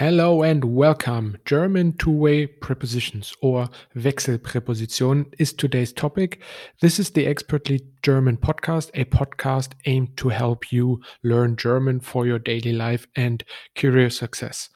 Hello and welcome. German two way prepositions or Wechselpräpositionen is today's topic. This is the Expertly German podcast, a podcast aimed to help you learn German for your daily life and career success.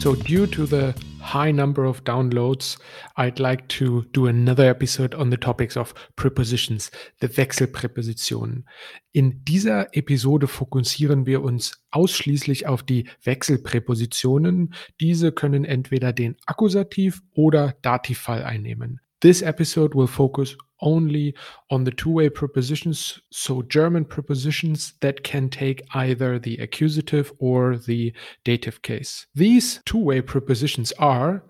So, due to the high number of downloads, I'd like to do another episode on the topics of prepositions, the Wechselpräpositionen. In dieser Episode fokussieren wir uns ausschließlich auf die Wechselpräpositionen. Diese können entweder den Akkusativ oder Dativfall einnehmen. This episode will focus only on the two way prepositions, so German prepositions that can take either the accusative or the dative case. These two way prepositions are,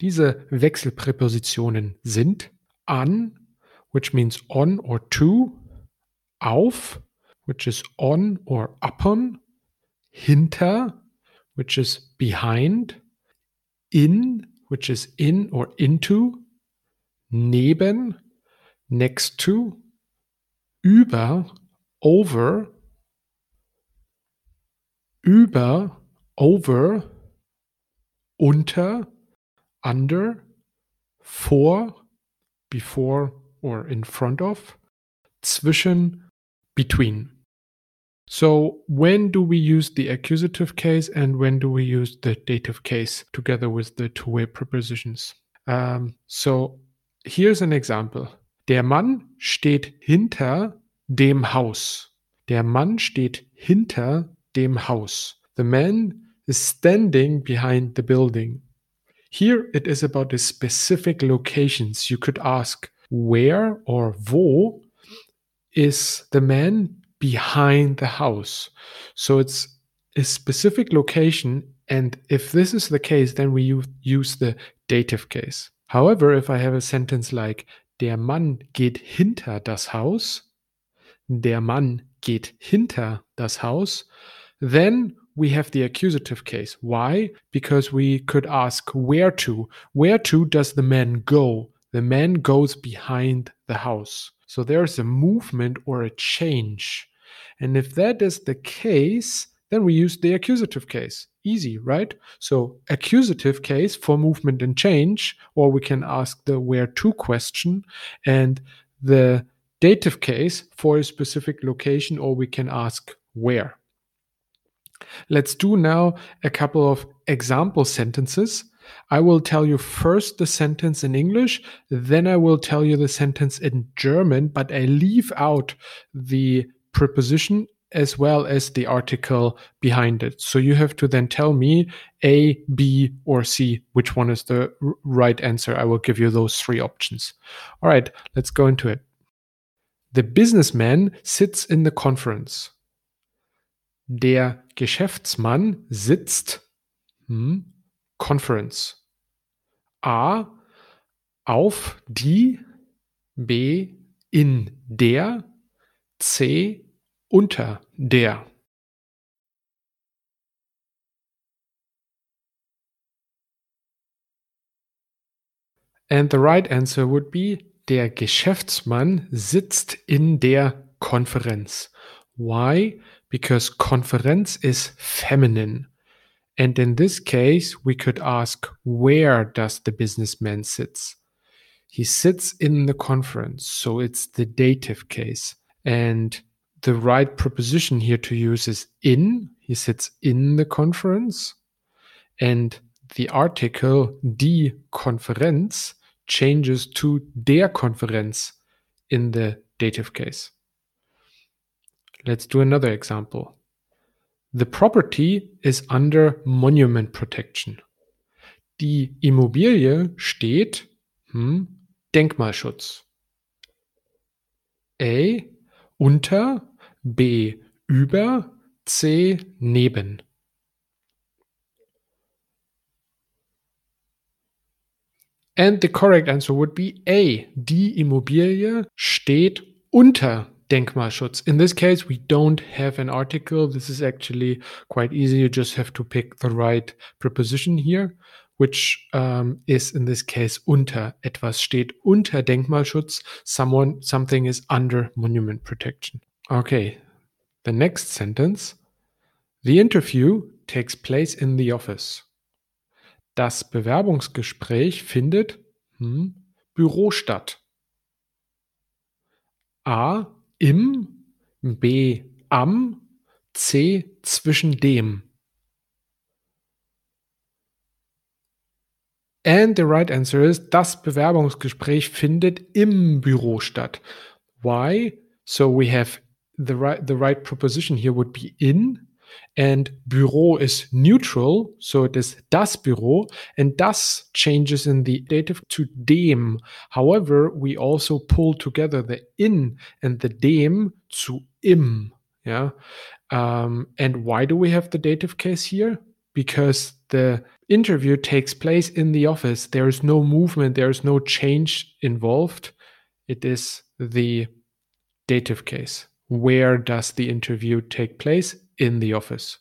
diese Wechselpräpositionen sind an, which means on or to, auf, which is on or upon, hinter, which is behind, in, which is in or into, neben, next to, über, over, über, over, unter, under, vor, before or in front of, zwischen, between. So, when do we use the accusative case and when do we use the dative case together with the two way prepositions? Um, so, here's an example. Der Mann steht hinter dem Haus. Der Mann steht hinter dem Haus. The man is standing behind the building. Here it is about the specific locations. You could ask where or wo is the man behind the house. So it's a specific location. And if this is the case, then we use the dative case. However, if I have a sentence like Der Mann geht hinter das Haus, der Mann geht hinter das Haus, then we have the accusative case. Why? Because we could ask where to. Where to does the man go? The man goes behind the house. So there's a movement or a change. And if that is the case, then we use the accusative case. Easy, right? So, accusative case for movement and change, or we can ask the where to question, and the dative case for a specific location, or we can ask where. Let's do now a couple of example sentences. I will tell you first the sentence in English, then I will tell you the sentence in German, but I leave out the preposition as well as the article behind it. So you have to then tell me A, B, or C, which one is the right answer. I will give you those three options. All right, let's go into it. The businessman sits in the conference. Der Geschäftsmann sitzt hm, Konferenz. A auf die B in der C unter der And the right answer would be der Geschäftsmann sitzt in der Konferenz. Why? Because Konferenz is feminine. And in this case, we could ask, where does the businessman sits? He sits in the conference, so it's the dative case. And the right preposition here to use is in. He sits in the conference. And the article die Konferenz changes to der Konferenz in the dative case. Let's do another example. The property is under monument protection. Die Immobilie steht hm, Denkmalschutz. A unter B über, C neben. And the correct answer would be A. Die Immobilie steht unter Denkmalschutz. In this case, we don't have an article. This is actually quite easy. You just have to pick the right preposition here, which um, is in this case unter. Etwas steht unter Denkmalschutz. Someone, something is under monument protection. Okay, The next sentence. The interview takes place in the office. Das Bewerbungsgespräch findet hm, Büro statt. A. Im. B. Am. C. Zwischen dem. And the right answer is, das Bewerbungsgespräch findet im Büro statt. Why? So we have the right the right preposition here would be in and Büro is neutral, so it is das Büro, and das changes in the dative to dem. However, we also pull together the in and the dem to im. Yeah. Um, and why do we have the dative case here? Because the interview takes place in the office. There is no movement, there is no change involved. It is the dative case. Where does the interview take place? In the office.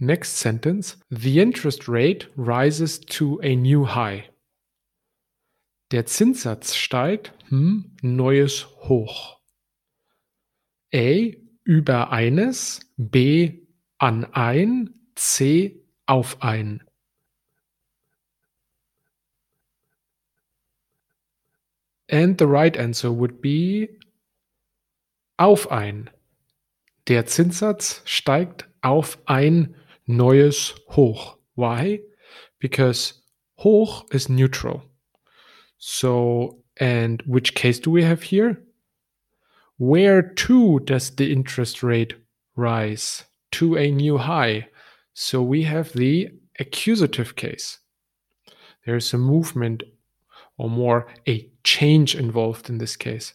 Next sentence The interest rate rises to a new high. Der Zinssatz steigt, hm, neues Hoch. A über eines, B an ein, C auf ein. And the right answer would be auf ein. Der Zinssatz steigt auf ein neues Hoch. Why? Because hoch is neutral. So, and which case do we have here? Where to does the interest rate rise? To a new high. So we have the accusative case. There's a movement or more a change involved in this case.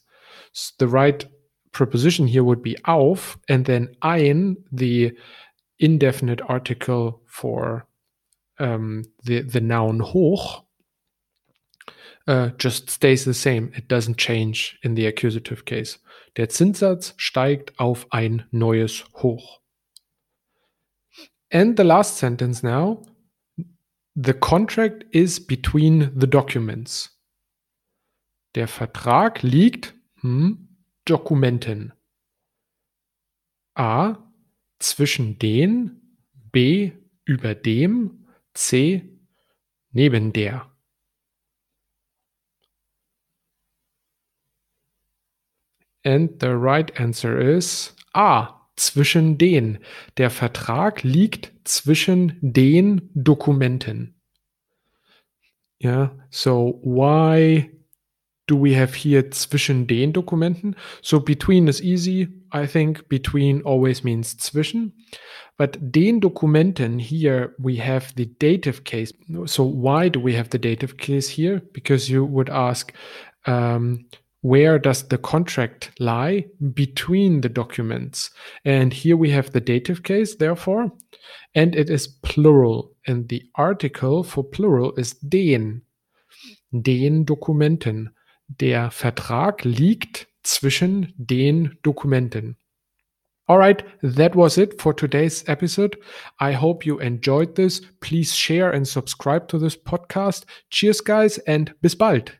So the right preposition here would be auf and then ein, the indefinite article for um, the, the noun hoch uh, just stays the same. It doesn't change in the accusative case. Der Zinssatz steigt auf ein neues Hoch. And the last sentence now the contract is between the documents. Der Vertrag liegt hm, Dokumenten. A zwischen den, B über dem, C neben der. And the right answer is A. Zwischen den. Der Vertrag liegt zwischen den Dokumenten. Yeah, so why do we have here zwischen den Dokumenten? So between is easy. I think between always means zwischen. But den Dokumenten here we have the dative case. So why do we have the dative case here? Because you would ask, um, where does the contract lie between the documents? And here we have the dative case, therefore, and it is plural. And the article for plural is den. Den Dokumenten. Der Vertrag liegt zwischen den Dokumenten. All right, that was it for today's episode. I hope you enjoyed this. Please share and subscribe to this podcast. Cheers, guys, and bis bald.